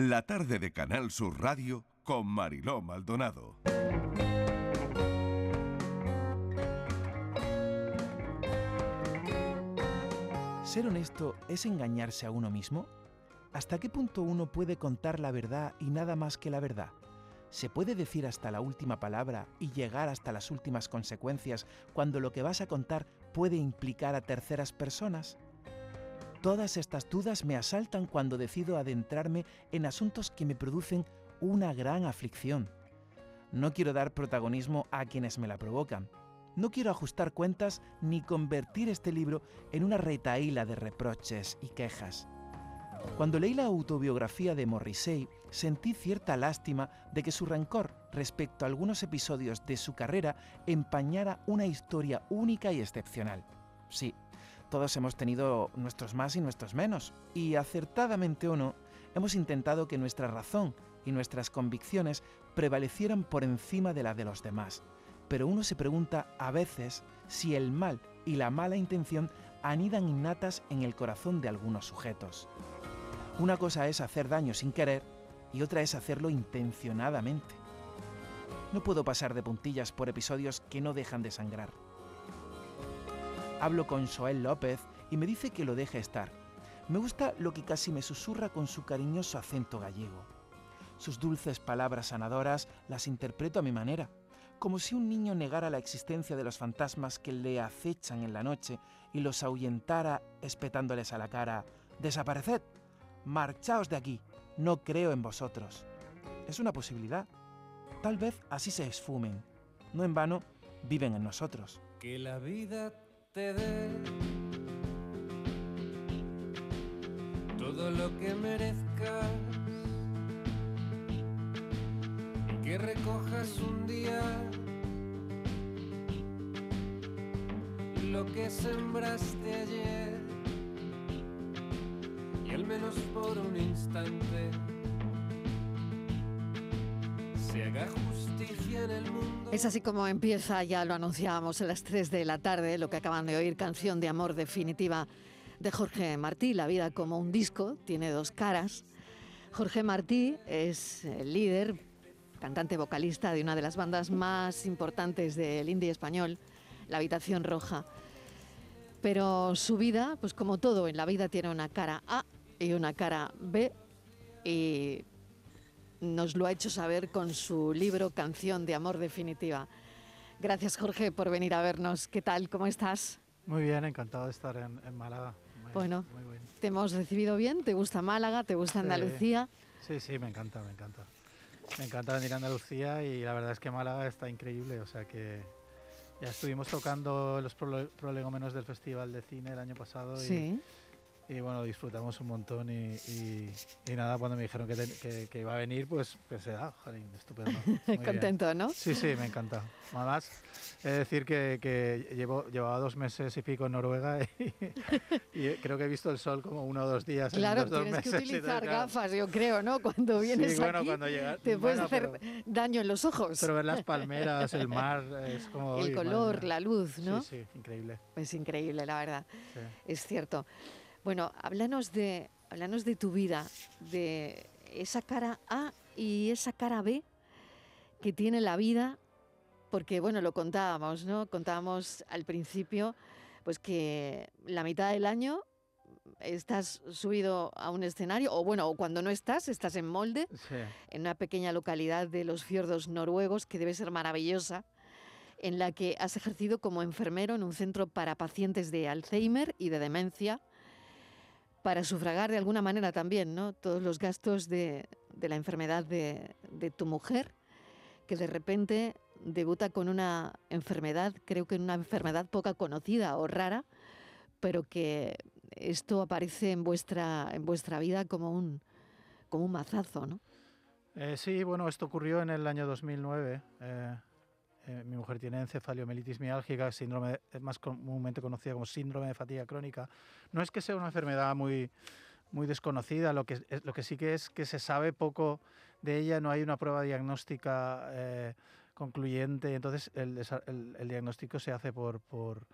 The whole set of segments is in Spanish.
La tarde de Canal Sur Radio con Mariló Maldonado. ¿Ser honesto es engañarse a uno mismo? ¿Hasta qué punto uno puede contar la verdad y nada más que la verdad? ¿Se puede decir hasta la última palabra y llegar hasta las últimas consecuencias cuando lo que vas a contar puede implicar a terceras personas? Todas estas dudas me asaltan cuando decido adentrarme en asuntos que me producen una gran aflicción. No quiero dar protagonismo a quienes me la provocan. No quiero ajustar cuentas ni convertir este libro en una retaíla de reproches y quejas. Cuando leí la autobiografía de Morrissey, sentí cierta lástima de que su rencor respecto a algunos episodios de su carrera empañara una historia única y excepcional. Sí, todos hemos tenido nuestros más y nuestros menos, y acertadamente o no, hemos intentado que nuestra razón y nuestras convicciones prevalecieran por encima de la de los demás. Pero uno se pregunta a veces si el mal y la mala intención anidan innatas en el corazón de algunos sujetos. Una cosa es hacer daño sin querer y otra es hacerlo intencionadamente. No puedo pasar de puntillas por episodios que no dejan de sangrar. Hablo con Joel López y me dice que lo deje estar. Me gusta lo que casi me susurra con su cariñoso acento gallego. Sus dulces palabras sanadoras las interpreto a mi manera, como si un niño negara la existencia de los fantasmas que le acechan en la noche y los ahuyentara espetándoles a la cara, Desapareced, marchaos de aquí, no creo en vosotros. Es una posibilidad. Tal vez así se esfumen. No en vano viven en nosotros. Que la vida te dé todo lo que merezcas. Que recojas un día lo que sembraste ayer y al menos por un instante se haga justicia en el mundo. Es así como empieza, ya lo anunciábamos a las 3 de la tarde, lo que acaban de oír, canción de amor definitiva de Jorge Martí, La vida como un disco, tiene dos caras. Jorge Martí es el líder, cantante vocalista de una de las bandas más importantes del indie español, La Habitación Roja. Pero su vida, pues como todo en la vida, tiene una cara A y una cara B y nos lo ha hecho saber con su libro Canción de Amor Definitiva. Gracias Jorge por venir a vernos. ¿Qué tal? ¿Cómo estás? Muy bien, encantado de estar en, en Málaga. Muy, bueno, muy bien. ¿te hemos recibido bien? ¿Te gusta Málaga? ¿Te gusta Andalucía? Sí, sí, me encanta, me encanta. Me encanta venir a Andalucía y la verdad es que Málaga está increíble, o sea que ya estuvimos tocando los prole- prolegómenos del Festival de Cine el año pasado y, Sí. Y bueno, disfrutamos un montón y, y- y nada, cuando me dijeron que, te- que- que iba a venir, pues pensé, ah, jolín, estupendo. muy bien. Contento, ¿no? Sí, sí, me encanta. Además, he de decir que, que llevo, llevaba dos meses y pico en Noruega y, y creo que he visto el sol como uno o dos días Claro, en dos tienes que meses. y utilizar claro, gafas, yo creo, ¿no? Cuando vienes Sí, bueno, aquí, cuando te puedes bueno, hacer pero- daño en los ojos. Pero ver las palmeras, el mar, es como... el madre color, mía. la luz, ¿no? Sí, sí, increíble. Es increíble, la verdad. sí. Es cierto. Bueno, háblanos de, háblanos de tu vida, de esa cara A y esa cara B que tiene la vida, porque bueno, lo contábamos, ¿no? Contábamos al principio, pues que la mitad del año estás subido a un escenario, o bueno, o cuando no estás, estás en molde, Sí. en una pequeña localidad de los fiordos noruegos que debe ser maravillosa, en la que has ejercido como enfermero en un centro para pacientes de Alzheimer y de demencia, para sufragar de alguna manera también ¿no? todos los gastos de, de la enfermedad de, de tu mujer, que de repente debuta con una enfermedad, creo que una enfermedad poca conocida o rara, pero que esto aparece en vuestra, en vuestra vida como un, como un mazazo, ¿no? Eh, sí, bueno, esto ocurrió en el año 2009. eh, eh, mi mujer tiene encefaliomelitis miálgica, síndrome de- más comúnmente conocida como síndrome de fatiga crónica. No es que sea una enfermedad muy, muy desconocida, lo que, lo que sí que es que se sabe poco de ella, no hay una prueba diagnóstica eh, concluyente, entonces el, el- el diagnóstico se hace por, por,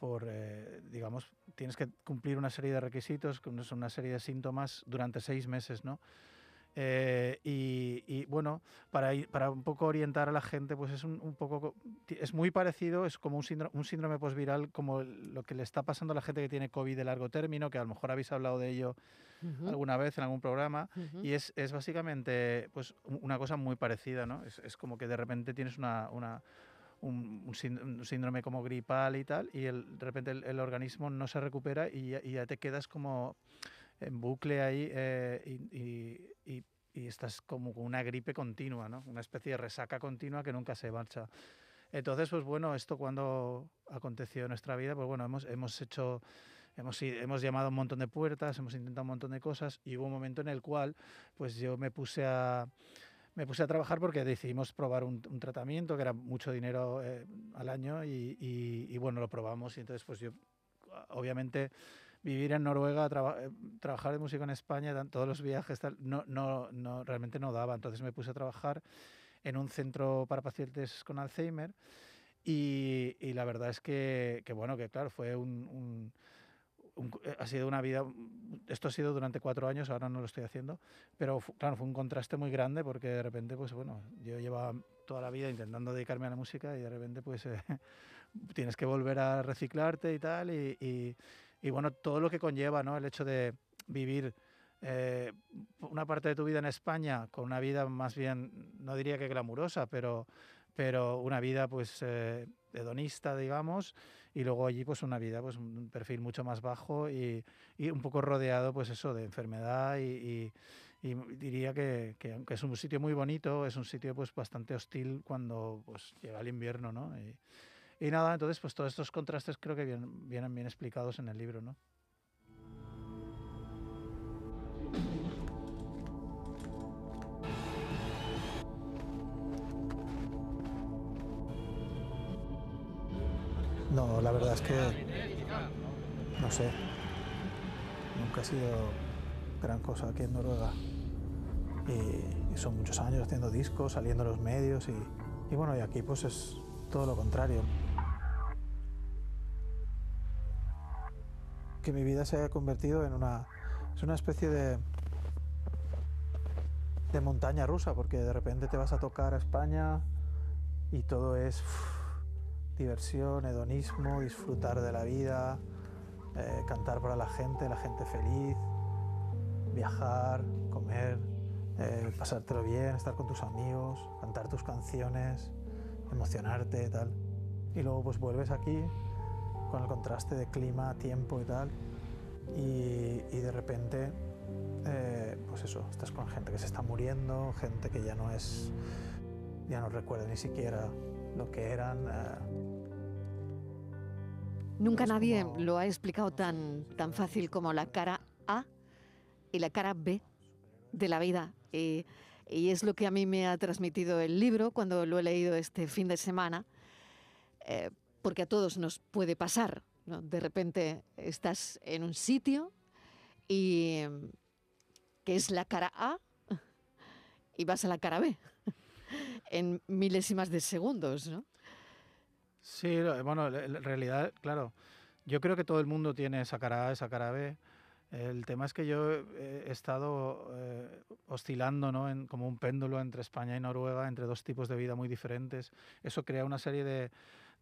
por, eh, digamos, tienes que cumplir una serie de requisitos, una serie de síntomas durante seis meses, ¿no? Eh, y, bueno, para, para un poco orientar a la gente, pues es un, un poco, es muy parecido, es como un síndrome, un síndrome postviral, como lo que le está pasando a la gente que tiene COVID de largo término, que a lo mejor habéis hablado de ello alguna vez en algún programa, y es, es, básicamente pues, una cosa muy parecida, ¿no? Es, es como que de repente tienes una, una un, síndrome como gripal y tal, y el, de repente el, organismo no se recupera y y ya te quedas como en bucle ahí eh, y, y, y, estás como con una gripe continua, ¿no? Una especie de resaca continua que nunca se marcha. Entonces, pues bueno, esto cuando aconteció en nuestra vida, pues bueno, hemos, hemos hecho, hemos, hemos llamado un montón de puertas, hemos intentado un montón de cosas y hubo un momento en el cual, pues yo me puse a me puse a trabajar porque decidimos probar un, tratamiento que era mucho dinero eh, al año y, y, y, bueno, lo probamos y entonces pues yo obviamente vivir en Noruega, eh, trabajar de músico en España, todos los viajes, no, no, no, realmente no daba. Entonces me puse a trabajar en un centro para pacientes con Alzheimer y, y la verdad es que, que, bueno, que claro, fue un, eh, ha sido una vida, esto ha sido durante cuatro años, ahora no lo estoy haciendo, pero claro, fue un contraste muy grande porque de repente, pues bueno, yo llevaba toda la vida intentando dedicarme a la música y de repente pues eh, tienes que volver a reciclarte y tal y, y bueno, todo lo que conlleva, ¿no? El hecho de vivir eh, una parte de tu vida en España con una vida más bien, no diría que glamurosa, pero, pero una vida pues eh, hedonista, digamos, y luego allí pues una vida, pues un perfil mucho más bajo y, y un poco rodeado pues eso de enfermedad y, y, diría que, que, aunque es un sitio muy bonito, es un sitio pues bastante hostil cuando pues llega el invierno, ¿no? Y nada, entonces pues todos estos contrastes creo que vienen, vienen bien explicados en el libro, ¿no? No, la verdad es que no sé. Nunca ha sido gran cosa aquí en Noruega. Y, son muchos años haciendo discos, saliendo a los medios y, y bueno, y aquí pues es todo lo contrario. Que mi vida se haya convertido en una, es una especie de, de montaña rusa, porque de repente te vas a tocar a España y todo es diversión, hedonismo, disfrutar de la vida, eh, cantar para la gente, la gente feliz, viajar, comer, eh, pasártelo bien, estar con tus amigos, cantar tus canciones, emocionarte y tal. Y luego pues vuelves aquí con el contraste de clima, tiempo y tal. Y, y de repente, eh, pues eso, estás con gente que se está muriendo, gente que ya no es, ya no recuerda ni siquiera lo que eran. Eh. Nunca nadie lo ha explicado tan, tan fácil como la cara A y la cara B de la vida. Y, y es lo que a mí me ha transmitido el libro cuando lo he leído este fin de semana. Eh, porque a todos nos puede pasar. De repente estás en un sitio y que es la cara A y vas a la cara B en milésimas de segundos, ¿no? Sí, bueno, en realidad, claro, yo creo que todo el mundo tiene esa cara A, esa cara B. El tema es que yo he estado eh, oscilando ¿no? en, como un péndulo entre España y Noruega, entre dos tipos de vida muy diferentes. Eso crea una serie de,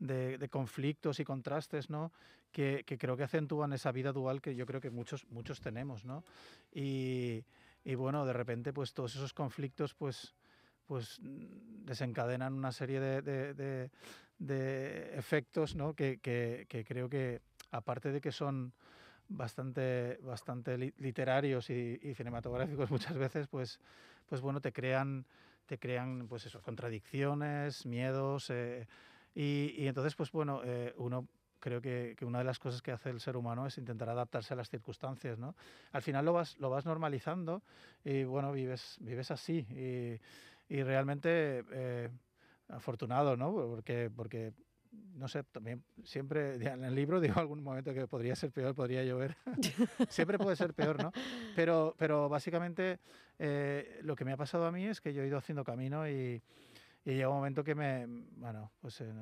de, conflictos y contrastes, ¿no? Que, creo que acentúan esa vida dual que yo creo que muchos, muchos tenemos, ¿no? Y, bueno, de repente, pues todos esos conflictos, pues, pues desencadenan una serie de, efectos, ¿no? Que, creo que, aparte de que son bastante, bastante literarios y, cinematográficos muchas veces, pues, pues bueno, te crean, te crean pues eso, contradicciones, miedos, eh, y, entonces, pues bueno, eh, uno creo que, una de las cosas que hace el ser humano es intentar adaptarse a las circunstancias, ¿no? Al final lo vas, lo vas normalizando y bueno, vives, vives así y, y realmente eh, afortunado, ¿no? Porque, porque no sé, también siempre en el libro digo algún momento que podría ser peor, podría llover. siempre puede ser peor, ¿no? Pero, pero básicamente eh, lo que me ha pasado a mí es que yo he ido haciendo camino y, y llega un momento que me, bueno, pues eh,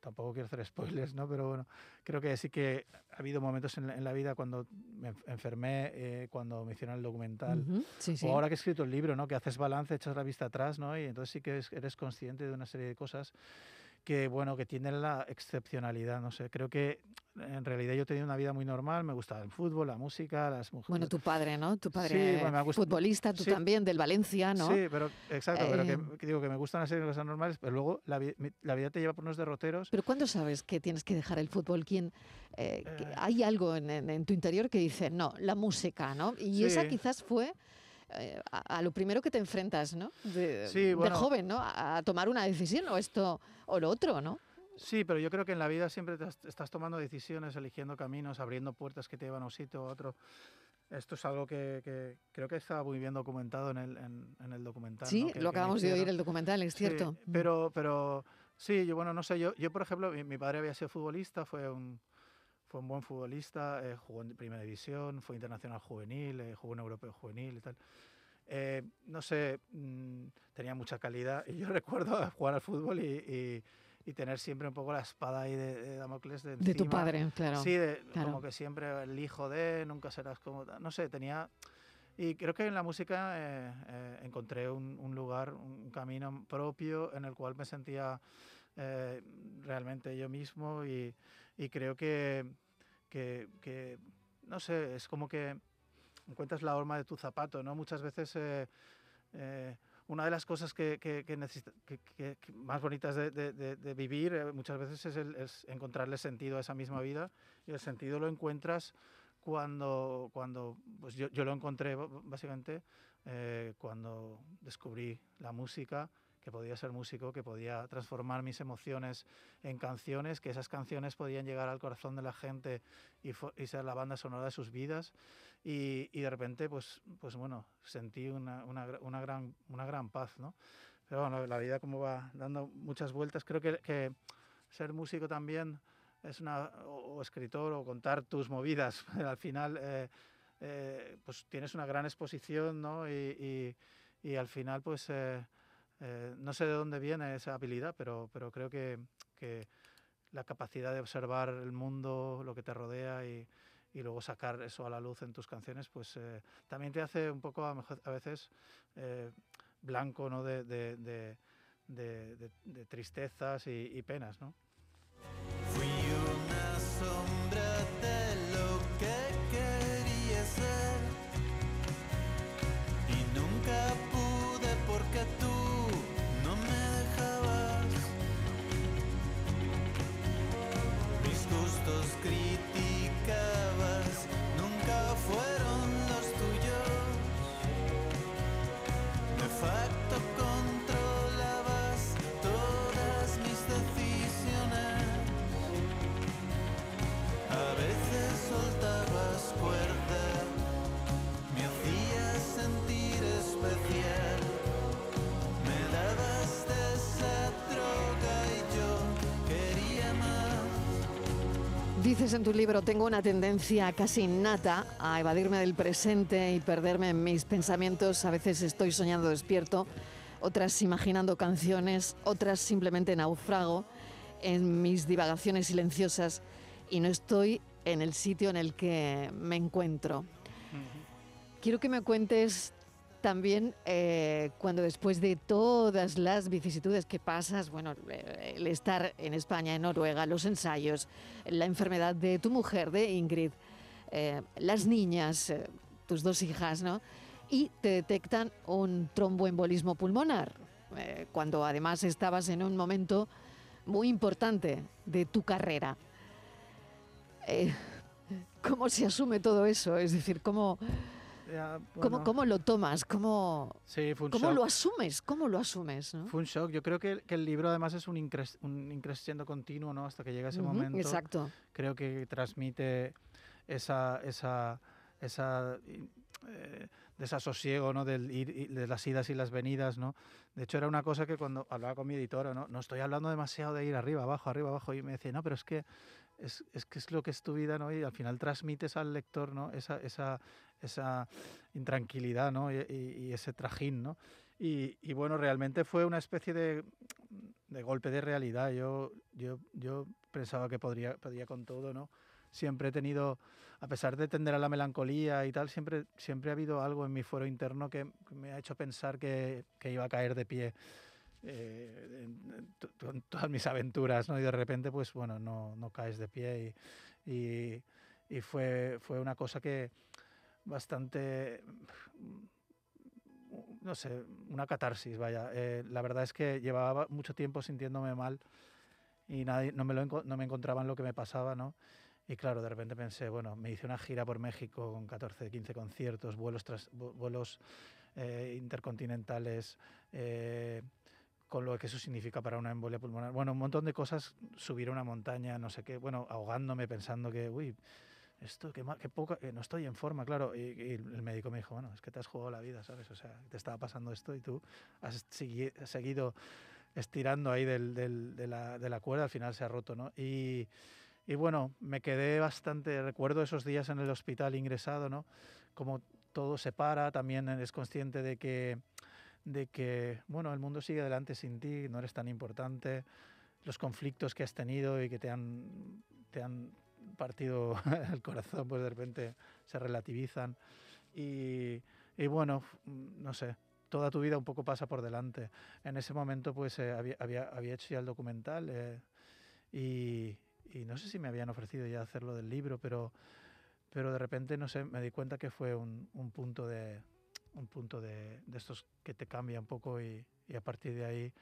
tampoco quiero hacer spoilers, ¿no? Pero bueno, creo que sí que ha habido momentos en la, en la vida cuando me enf- enfermé, eh, cuando me hicieron el documental, Ujú, Sí, sí. o ahora que he escrito el libro, ¿no? Que haces balance, echas la vista atrás, ¿no? Y entonces sí que es- eres consciente de una serie de cosas que, bueno, que tienen la excepcionalidad, no sé. Creo que en realidad yo he tenido una vida muy normal, me gustaba el fútbol, la música, las mujeres. Bueno, tu padre, ¿no? Tu Sí, padre bueno, me ha gust- futbolista, tú sí. también, del Valencia, ¿no? Sí, pero exacto, pero Eh, que, que digo que me gustan de cosas normales, pero luego la, la vida te lleva por unos derroteros. Pero ¿cuándo sabes que tienes que dejar el fútbol? ¿Quién, eh, Eh. hay algo en, en- en tu interior que dice, no, la música, ¿no? Y esa Sí. quizás fue eh, a, a lo primero que te enfrentas, ¿no? De, Sí, de bueno. joven, ¿no? A, a tomar una decisión, o esto o lo otro, ¿no? Sí, pero yo creo que en la vida siempre te estás tomando decisiones, eligiendo caminos, abriendo puertas que te llevan a un sitio u otro. Esto es algo que, que creo que está muy bien documentado en el, en, en el documental. Sí, ¿no? que- lo acabamos de oír el documental, es Sí, cierto. Mm. pero, pero sí, yo bueno, no sé, yo, yo por ejemplo, mi, mi padre había sido futbolista, fue un, fue un buen futbolista, eh, jugó en primera división, fue internacional juvenil, eh, jugó en europeo juvenil y tal. Eh, no sé, mm, tenía mucha calidad y yo recuerdo jugar al fútbol y, y- y tener siempre un poco la espada ahí de, de Damocles de, de tu padre, claro. Sí, de- claro. como que siempre el hijo de, nunca serás como... No sé, tenía... Y creo que en la música eh, eh, encontré un, un lugar, un camino propio en el cual me sentía eh, realmente yo mismo y, y creo que, que, no sé, es como que encuentras la horma de tu zapato, ¿no? Muchas veces eh, eh, una de las cosas que, que, más bonitas de, vivir eh, muchas veces es, el- encontrarle sentido a esa misma vida y el sentido lo encuentras cuando, cuando pues yo, yo lo encontré básicamente eh, cuando descubrí la música, que podía ser músico, que podía transformar mis emociones en canciones, que esas canciones podían llegar al corazón de la gente y, y ser la banda sonora de sus vidas. Y, y de repente, pues, pues bueno, sentí una, una, una gran, una gran paz, ¿no? Pero bueno, la vida como va dando muchas vueltas, creo que, que ser músico también es una, o, o escritor o contar tus movidas, al final eh, eh, pues tienes una gran exposición, ¿no? Y, y, y al final, pues eh, eh, no sé de dónde viene esa habilidad, pero, pero creo que, que la capacidad de observar el mundo, lo que te rodea y, y luego sacar eso a la luz en tus canciones, pues eh, también te hace un poco a, a veces eh, blanco ¿no? de- de- de tristezas y, y penas. ¿no? Dices en tu libro, tengo una tendencia casi innata a evadirme del presente y perderme en mis pensamientos. A veces estoy soñando despierto, otras imaginando canciones, otras simplemente naufrago en mis divagaciones silenciosas y no estoy en el sitio en el que me encuentro. Quiero que me cuentes también eh, cuando después de todas las vicisitudes que pasas, bueno, eh, el estar en España, en Noruega, los ensayos, la enfermedad de tu mujer, de Ingrid, eh, las niñas, tus dos hijas, ¿no? Y te detectan un tromboembolismo pulmonar, cuando además estabas en un momento muy importante de tu carrera. ¿Cómo se asume todo eso? Es decir, ¿cómo, Ya, cómo, bueno, cómo lo tomas? ¿Cómo, sí, fue un cómo shock. lo asumes? ¿Cómo lo asumes? ¿no? Fue un shock. Yo creo que, que el libro además es un, incres, un increscendo continuo, ¿no? Hasta que llega ese Ujú, momento. Exacto. Creo que transmite esa, esa, esa eh, desasosiego, ¿no? Del ir, de las idas y las venidas, ¿no? De hecho, era una cosa que cuando hablaba con mi editora, ¿no? No estoy hablando demasiado de ir arriba, abajo, arriba, abajo. Y me decía, no, pero es que es, es que es lo que es tu vida, ¿no? Y al final transmites al lector, ¿no? Esa, esa, esa intranquilidad, ¿no? Y, y- y ese trajín, ¿no? Y, y bueno, realmente fue una especie de, de golpe de realidad. Yo, yo, yo pensaba que podría, podía con todo, ¿no? Siempre he tenido, a pesar de tender a la melancolía y tal, siempre, siempre ha habido algo en mi fuero interno que me ha hecho pensar que, que iba a caer de pie eh, en, en todas mis aventuras, ¿no? Y de repente, pues bueno, no, no caes de pie y, y, y fue, fue una cosa que bastante no sé, una catarsis, vaya. Eh, la verdad es que llevaba mucho tiempo sintiéndome mal y nadie, no, me lo, no me encontraba en lo que me pasaba, ¿no? Y claro, de repente pensé, bueno, me hice una gira por México con 14, 15 conciertos, vuelos, tras, vuelos eh, intercontinentales, eh, con lo que eso significa para una embolia pulmonar. Bueno, un montón de cosas, subir a una montaña, no sé qué, bueno, ahogándome pensando que, uy, esto, qué, qué poco, no estoy en forma, claro. Y, el médico me dijo, bueno, es que te has jugado la vida, ¿sabes? O sea, te estaba pasando esto y tú has segui seguido estirando ahí del, del, de, la, de, la, cuerda, al final se ha roto, ¿no? Y, y, bueno, me quedé bastante, recuerdo esos días en el hospital ingresado, ¿no? Como todo se para, también eres consciente de que, de que, bueno, el mundo sigue adelante sin ti, no eres tan importante, los conflictos que has tenido y que te han, te han partido el corazón, pues de repente se relativizan. Y, y, bueno, no sé, toda tu vida un poco pasa por delante. En ese momento pues eh, había, había, había, hecho ya el documental eh, y, y, no sé si me habían ofrecido ya hacerlo del libro, pero, pero de repente, no sé, me di cuenta que fue un, un punto de un punto de, de, estos que te cambia un poco y, y a partir de ahí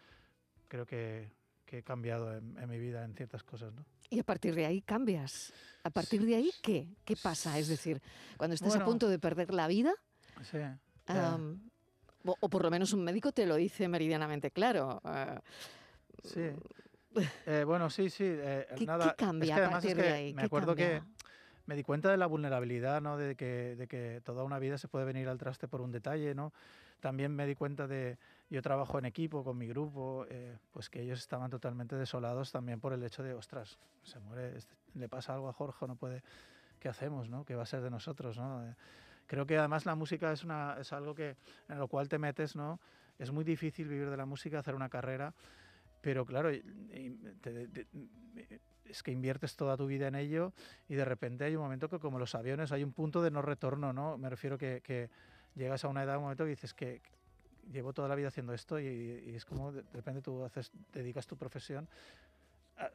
creo que, que he cambiado en, en, mi vida en ciertas cosas, ¿no? Y a partir de ahí cambias. ¿A partir de ahí qué? ¿Qué pasa? Es decir, cuando estás bueno, a punto de perder la vida, sí, um, o, o, por lo menos un médico te lo dice meridianamente claro. Uh, sí. Eh, bueno, sí, sí. Eh, ¿Qué, nada, ¿Qué cambia es que a partir es que de ahí? Me acuerdo cambia? que me di cuenta de la vulnerabilidad, ¿no? De que, de que toda una vida se puede venir al traste por un detalle, ¿no? También me di cuenta de, yo trabajo en equipo con mi grupo, eh, pues que ellos estaban totalmente desolados también por el hecho de, ostras, se muere, este, le pasa algo a Jorge, no puede, ¿qué hacemos, no? ¿Qué va a ser de nosotros, no? Eh, creo que además la música es, una, es algo que, en lo cual te metes, ¿no? Es muy difícil vivir de la música, hacer una carrera, pero claro, te, te, es que inviertes toda tu vida en ello y de repente hay un momento que como los aviones hay un punto de no retorno, ¿no? Me refiero que, que llegas a una edad, un momento que dices que llevo toda la vida haciendo esto y, y es como de, de repente tú haces, dedicas tu profesión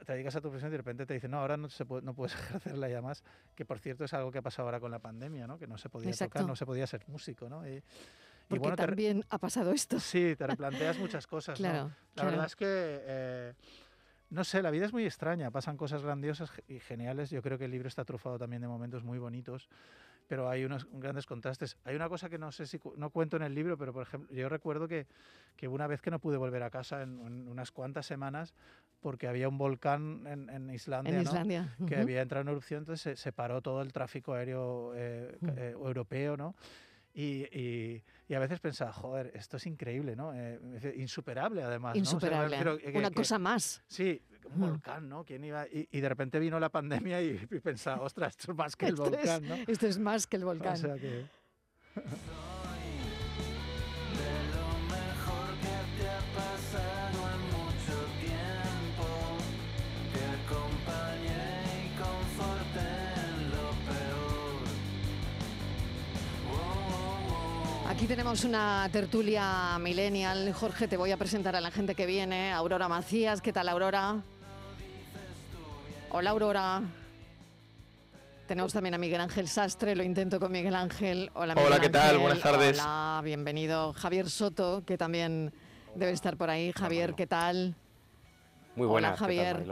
te dedicas a tu profesión y de repente te dicen, no, ahora no, se puede, no puedes ejercerla ya más, que por cierto es algo que ha pasado ahora con la pandemia, ¿no? que no se podía Exacto. tocar, no se podía ser músico. ¿no? Y, Porque y bueno, también ha pasado esto. Sí, te replanteas muchas cosas. claro, ¿no? La claro. verdad es que, eh, no sé, la vida es muy extraña, pasan cosas grandiosas y geniales. Yo creo que el libro está trufado también de momentos muy bonitos, pero hay unos grandes contrastes. Hay una cosa que no sé si cu no cuento en el libro, pero por ejemplo, yo recuerdo que, que una vez que no pude volver a casa en, en unas cuantas semanas, porque había un volcán en, en Islandia, en ¿no? Islandia. que uh -huh. había entrado en erupción, entonces se, se paró todo el tráfico aéreo eh, uh -huh. eh, europeo, ¿no? Y, y, y, a veces pensaba, joder, esto es increíble, ¿no? Eh, insuperable, además. Insuperable. ¿no? O sea, que, Una que, cosa más. Sí, un volcán, ¿no? ¿Quién iba? Y, y, de repente vino la pandemia y, y pensaba, ostras, esto es más que el esto volcán, es, ¿no? Esto es más que el volcán. O sea que... tenemos una tertulia millennial. Jorge, te voy a presentar a la gente que viene. Aurora Macías, ¿qué tal Aurora? Hola Aurora. Tenemos también a Miguel Ángel Sastre, lo intento con Miguel Ángel. Hola, Miguel Hola ¿qué tal? Buenas tardes. Hola, bienvenido. Javier Soto, que también debe estar por ahí. Javier, ¿qué tal? Muy buena. Hola Javier.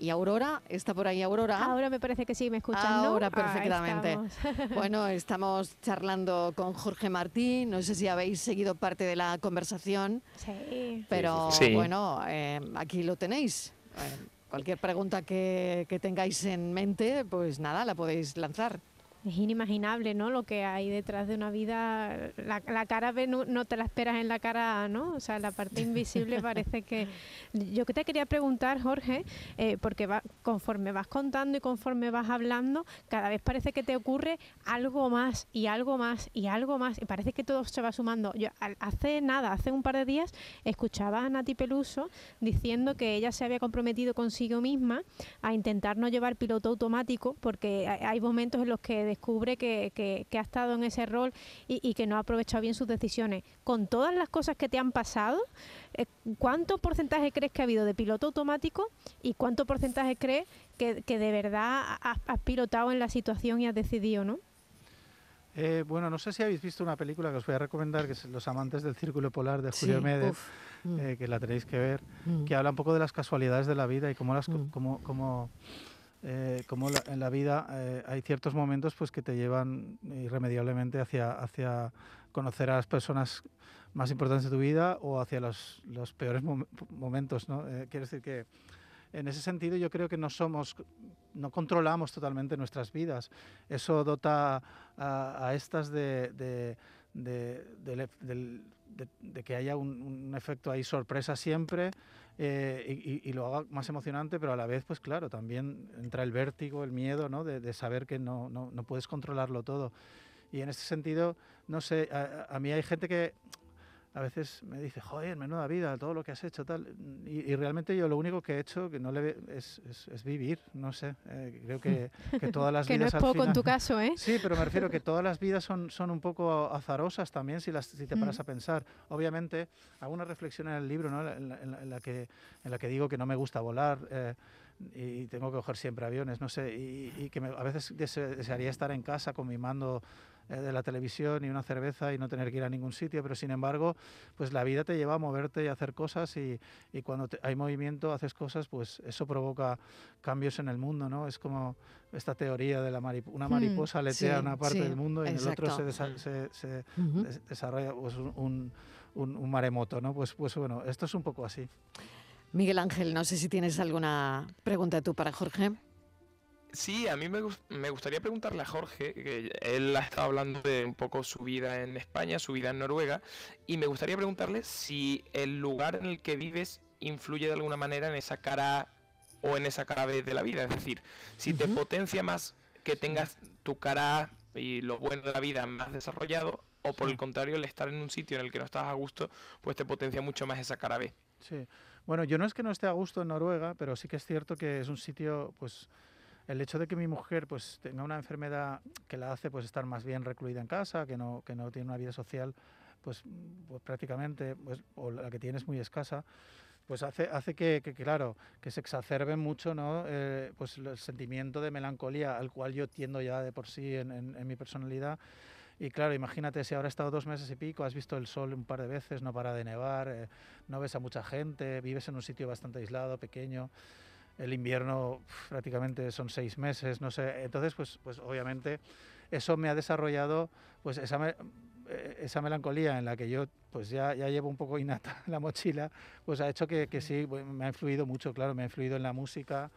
¿Y Aurora? ¿Está por ahí Aurora? Ahora me parece que sí, ¿me escuchan? ¿no? Ahora perfectamente. bueno, estamos charlando con Jorge Martí. No sé si habéis seguido parte de la conversación. Sí. Pero sí. bueno, eh, aquí lo tenéis. Eh, cualquier pregunta que, que, tengáis en mente, pues nada, la podéis lanzar. Es inimaginable, ¿no? Lo que hay detrás de una vida, la, la cara no, no, te la esperas en la cara ¿no? O sea, la parte invisible parece que... Yo que te quería preguntar, Jorge, eh, porque va, conforme vas contando y conforme vas hablando, cada vez parece que te ocurre algo más y algo más y algo más, y parece que todo se va sumando. Yo hace nada, hace un par de días, escuchaba a Nati Peluso diciendo que ella se había comprometido consigo misma a intentar no llevar piloto automático, porque hay momentos en los que descubre que, que, ha estado en ese rol y, y, que no ha aprovechado bien sus decisiones. Con todas las cosas que te han pasado, eh, ¿cuánto porcentaje crees que ha habido de piloto automático y cuánto porcentaje crees que, que de verdad has, has, pilotado en la situación y has decidido, no? Eh, bueno, no sé si habéis visto una película que os voy a recomendar, que es Los amantes del círculo polar de Julio sí, Méndez, mm. eh, que la tenéis que ver, mm. que habla un poco de las casualidades de la vida y cómo las... Mm. Cómo, cómo, eh, como la, en la vida eh, hay ciertos momentos pues que te llevan irremediablemente hacia, hacia conocer a las personas más importantes de tu vida o hacia los, los peores mom momentos. ¿no? Eh, quiero decir que en ese sentido yo creo que no somos, no controlamos totalmente nuestras vidas. Eso dota a, a estas de, de, de, de que haya un, un, efecto ahí sorpresa siempre eh, y, lo haga más emocionante, pero a la vez, pues claro, también entra el vértigo, el miedo, ¿no? De, saber que no, no, no, puedes controlarlo todo. Y en ese sentido, no sé, a mí hay gente que a veces me dice, joder, menuda vida, todo lo que has hecho, tal. Y, y realmente yo lo único que he hecho que no le es, es, es vivir, no sé. Eh, creo que, que, todas las que vidas. Que no es poco final, en tu caso, ¿eh? Sí, pero me refiero que todas las vidas son, son un poco azarosas también si, las, si te paras mm. a pensar. Obviamente, hago una reflexión en el libro, ¿no? En la, en la, en la que, en la que digo que no me gusta volar. Eh, y tengo que coger siempre aviones, no sé, y, y que me, a veces desearía estar en casa con mi mando de la televisión y una cerveza y no tener que ir a ningún sitio, pero sin embargo, pues la vida te lleva a moverte y a hacer cosas y, y cuando te, hay movimiento, haces cosas, pues eso provoca cambios en el mundo, ¿no? Es como esta teoría de la mariposa, una mariposa mm, letea sí, una parte sí, del mundo y exacto. en el otro se, se, se uh -huh. desarrolla pues, un, un, un maremoto, ¿no? Pues, pues bueno, esto es un poco así. Miguel Ángel, no sé si tienes alguna pregunta tú para Jorge. Sí, a mí me, me, gustaría preguntarle a Jorge, que él ha estado hablando de un poco su vida en España, su vida en Noruega, y me gustaría preguntarle si el lugar en el que vives influye de alguna manera en esa cara o en esa cara B de la vida. Es decir, si uh -huh. te potencia más que tengas tu cara y lo bueno de la vida más desarrollado, o por el contrario, el estar en un sitio en el que no estás a gusto, pues te potencia mucho más esa cara B. Sí. Bueno, yo no es que no esté a gusto en Noruega, pero sí que es cierto que es un sitio, pues, el hecho de que mi mujer, pues, tenga una enfermedad que la hace, pues, estar más bien recluida en casa, que no, que no tiene una vida social, pues, pues prácticamente, pues, o la que tiene es muy escasa, pues hace, hace que, claro, que se exacerbe mucho, ¿no? Eh, pues el sentimiento de melancolía al cual yo tiendo ya de por sí en mi personalidad. Y claro, imagínate si ahora has estado dos meses y pico, has visto el sol un par de veces, no para de nevar, eh, no ves a mucha gente, vives en un sitio bastante aislado, pequeño. El invierno prácticamente son seis meses, no sé. Entonces, pues, pues obviamente eso me ha desarrollado pues esa, me, eh, esa melancolía en la que yo pues ya, ya llevo un poco innata la mochila, pues ha hecho que, que sí, me ha influido mucho, claro, me ha influido en la música,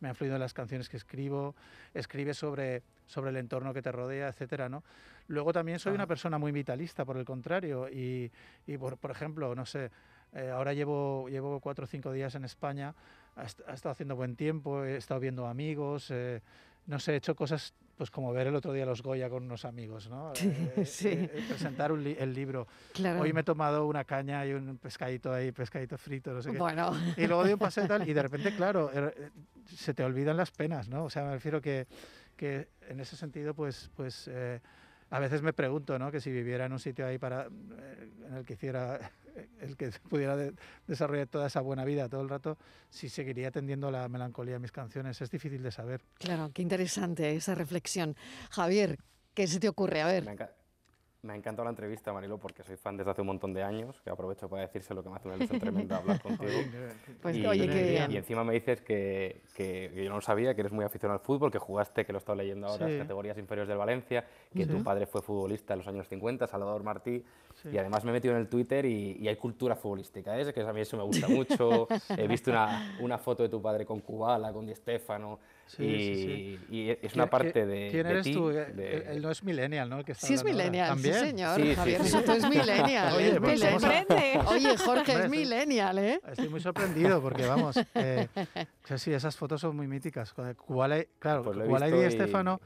me ha influido en las canciones que escribo, escribe sobre, sobre el entorno que te rodea, etcétera, ¿no? Luego también soy ah. una persona muy vitalista, por el contrario, y, y por, por, ejemplo, no sé, eh, ahora llevo, llevo cuatro o cinco días en España, ha, ha, estado haciendo buen tiempo, he estado viendo amigos, eh, no sé, he hecho cosas pues como ver el otro día los Goya con unos amigos, ¿no? Sí, eh, sí. Eh, presentar li el libro. Claro. Hoy me he tomado una caña y un pescadito ahí, pescadito frito, no sé qué. Bueno. Y luego di un paseo y tal, y de repente, claro, er, se te olvidan las penas, ¿no? O sea, me refiero que, que en ese sentido, pues, pues eh, a veces me pregunto, ¿no? Que si viviera en un sitio ahí para, eh, en el que hiciera el que pudiera de, desarrollar toda esa buena vida todo el rato, si seguiría tendiendo la melancolía en mis canciones. Es difícil de saber. Claro, qué interesante esa reflexión. Javier, ¿qué se te ocurre? A ver. Me, ha encantado la entrevista, Marilo, porque soy fan desde hace un montón de años, que aprovecho para decirse lo que me hace una ilusión tremenda hablar contigo. pues y, oye, qué bien. Y encima me dices que, que, que, yo no lo sabía, que eres muy aficionado al fútbol, que jugaste, que lo he estado leyendo ahora, sí. las categorías inferiores del Valencia, que sí. tu padre fue futbolista en los años 50, Salvador Martí, Sí. Y además me he metido en el Twitter y, y hay cultura futbolística, ¿eh? que a mí eso me gusta mucho. He visto una, una foto de tu padre con Kubala, con Di Stefano, Sí, y, sí, sí. y es ¿Quién- una parte de. ¿Quién de eres tú? de- Él, él no es millennial, ¿no? El que está Sí es ahora. millennial, sí ¿También? señor. Javier sí. Soto es millennial. Oye, es pues millennial. Sorprende. Oye, Jorge Hombre, es millennial, ¿eh? Estoy muy sorprendido porque, vamos, eh, sí, esas fotos son muy míticas. Kubala y- claro, Pues Kubala y Di y- Stefano,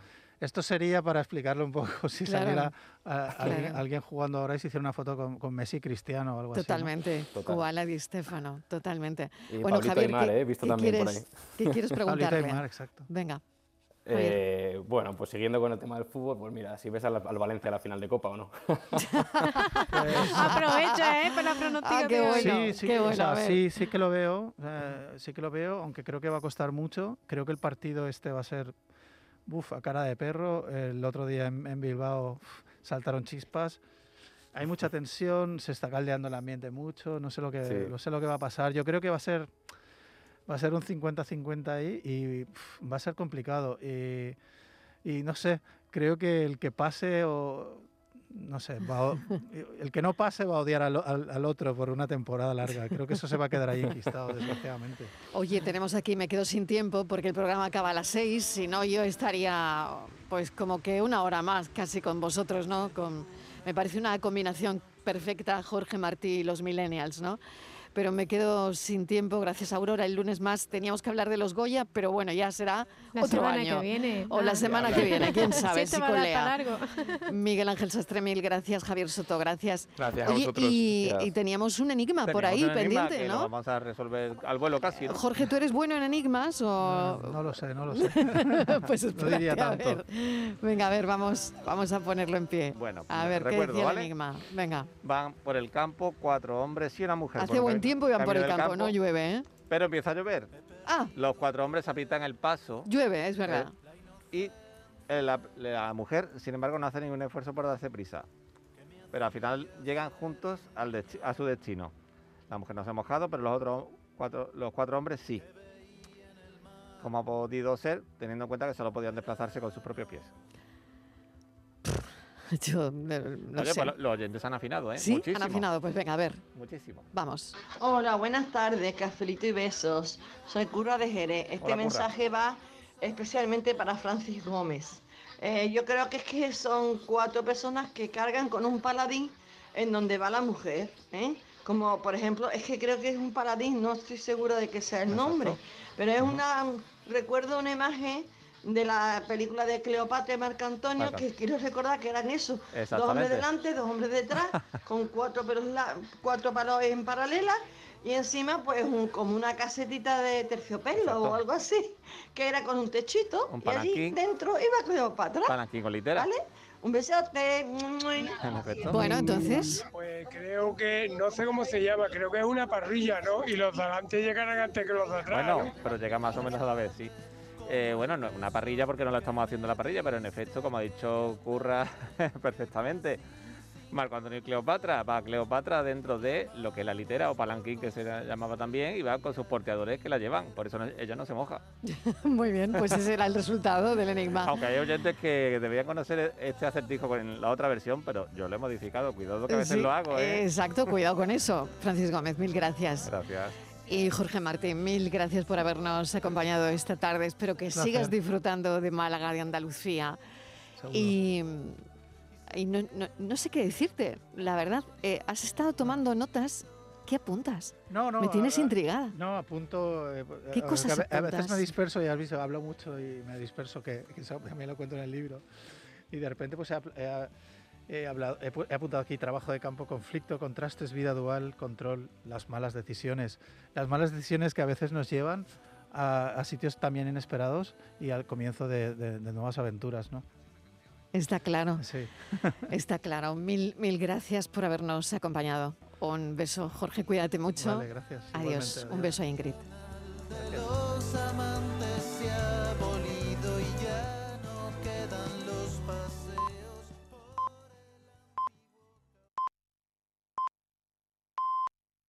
esto sería para explicarlo un poco, si Claro. saliera a- alguien, Claro. alguien jugando ahora y se hiciera una foto con, con Messi Cristiano o algo Totalmente. Total. Kubala Di Stefano, totalmente. Y bueno, Pablito Javier, Aymar, ¿qué, ¿eh? visto qué también por quieres, ¿qué quieres así, ¿no? Preguntarle? Aymar, exacto. Venga. Eh, bueno, pues siguiendo con el tema del fútbol, pues mira, si ves al, al Valencia a la final de Copa o no. Aprovecha, ¿eh? Para la pronóstica Ah, qué bueno. Sí, sí, qué o bueno, sea, sí, sí que lo veo, eh, sí que lo veo, aunque creo que va a costar mucho. Creo que el partido este va a ser, buf, a cara de perro. El otro día en, en Bilbao uf, saltaron chispas. Hay mucha tensión, se está caldeando el ambiente mucho. No sé lo que, Sí. no sé lo que va a pasar. Yo creo que va a ser, va a ser un 50-50 ahí y uf, va a ser complicado. Y, y no sé, creo que el que pase o no sé, va el que no pase va a odiar al- al otro por una temporada larga. Creo que eso se va a quedar ahí enquistado, desgraciadamente. Oye, tenemos aquí, me quedo sin tiempo porque el programa acaba a las seis, si no yo estaría pues como que una hora más casi con vosotros, ¿no? Con, me parece una combinación perfecta Jorge Martí y los millennials, ¿no? Pero me quedo sin tiempo, gracias Aurora. El lunes más teníamos que hablar de los Goya, pero bueno, ya será La otro semana año. que viene. O la semana que viene, quién sabe, Sí, si a colea. largo. Miguel Ángel Sastre, mil gracias. Javier Soto, gracias. Gracias a Oye, vosotros. y, Gracias. y teníamos un enigma por ahí enigma pendiente, que lo ¿no? vamos a resolver al vuelo casi. ¿no? Jorge, ¿tú eres bueno en enigmas o...? No, no lo sé, no lo sé. pues No diría a tanto. ver. Venga, a ver, vamos, vamos a ponerlo en pie. Bueno, A pues ver, ¿qué recuerdo, decía el enigma? Venga, Van por el campo cuatro hombres y una mujer. hace por buen tiempo y van por el campo, no llueve, ¿eh? Pero empieza a llover. Ah, Los cuatro hombres aprietan el paso llueve, es verdad. y eh, la, la mujer, sin embargo, no hace ningún esfuerzo por darse prisa. Pero al final llegan juntos al a su destino. La mujer no se ha mojado, pero los otros cuatro, los cuatro hombres sí. ¿Cómo ha podido ser, teniendo en cuenta que solo podían desplazarse con sus propios pies? Yo no Oye, sé. pues lo- los oyentes han afinado, ¿eh? ¿Sí? Muchísimo. Han afinado, pues venga, a ver, Muchísimo. vamos. Hola, buenas tardes, cafelito y besos. Soy Curra de Jerez. Este Hola, Curra. mensaje va especialmente para Francis Gómez. Eh, yo creo que es que son cuatro personas que cargan con un paladín en donde va la mujer. ¿eh? Como por ejemplo, es que creo que es un paladín, no estoy segura de que sea el nombre, pero es una, recuerdo una imagen de la película de Cleopatra y Marco Antonio, que quiero recordar que eran eso, dos hombres delante, dos hombres detrás, con cuatro pelos la- cuatro palos en paralela y encima pues un- como una casetita de terciopelo Exacto. o algo así, que era con un techito Un y allí dentro iba Cleopatra, Palanquín con litera. ¿vale? Un besote. Bueno, entonces, Pues creo que, no sé cómo se llama, creo que es una parrilla, ¿no? Y los de adelante llegarán antes que los de atrás. Bueno, ¿no? pero llega más o menos a la vez, sí. Eh, bueno, no, una parrilla porque no la estamos haciendo la parrilla, pero en efecto, como ha dicho Curra perfectamente, Marco Antonio y Cleopatra, va Cleopatra dentro de lo que es la litera o palanquín que se llamaba también y va con sus porteadores que la llevan, por eso no- ella no se moja. muy bien, pues ese era el resultado del enigma. Aunque hay oyentes que deberían conocer este acertijo con la otra versión, pero yo lo he modificado, cuidado que a veces Sí, lo hago, ¿eh? Exacto, cuidado con eso. Francis Gómez, mil gracias. Gracias. Y Jorge Martín, mil gracias por habernos acompañado esta tarde. Espero que Placer. sigas disfrutando de Málaga, de Andalucía. Seguro. Y, y no, no- no sé qué decirte, la verdad. Eh, has estado tomando notas. ¿Qué apuntas? No, no, Me tienes a- intrigada. No, apunto. eh, ¿Qué a- cosas a, a veces me disperso y has visto, hablo mucho y me disperso, que, que eso también lo cuento en el libro. Y de repente, pues apl- he- he hablado, he, pu- he apuntado aquí trabajo de campo, conflicto, contrastes, vida dual, control, las malas decisiones. Las malas decisiones que a veces nos llevan a, a sitios también inesperados y al comienzo de, de- de nuevas aventuras, ¿no? Está claro, Sí. está claro. Mil, mil gracias por habernos acompañado. Un beso, Jorge, cuídate mucho. Vale, gracias. Adiós. Igualmente, Un beso a Ingrid.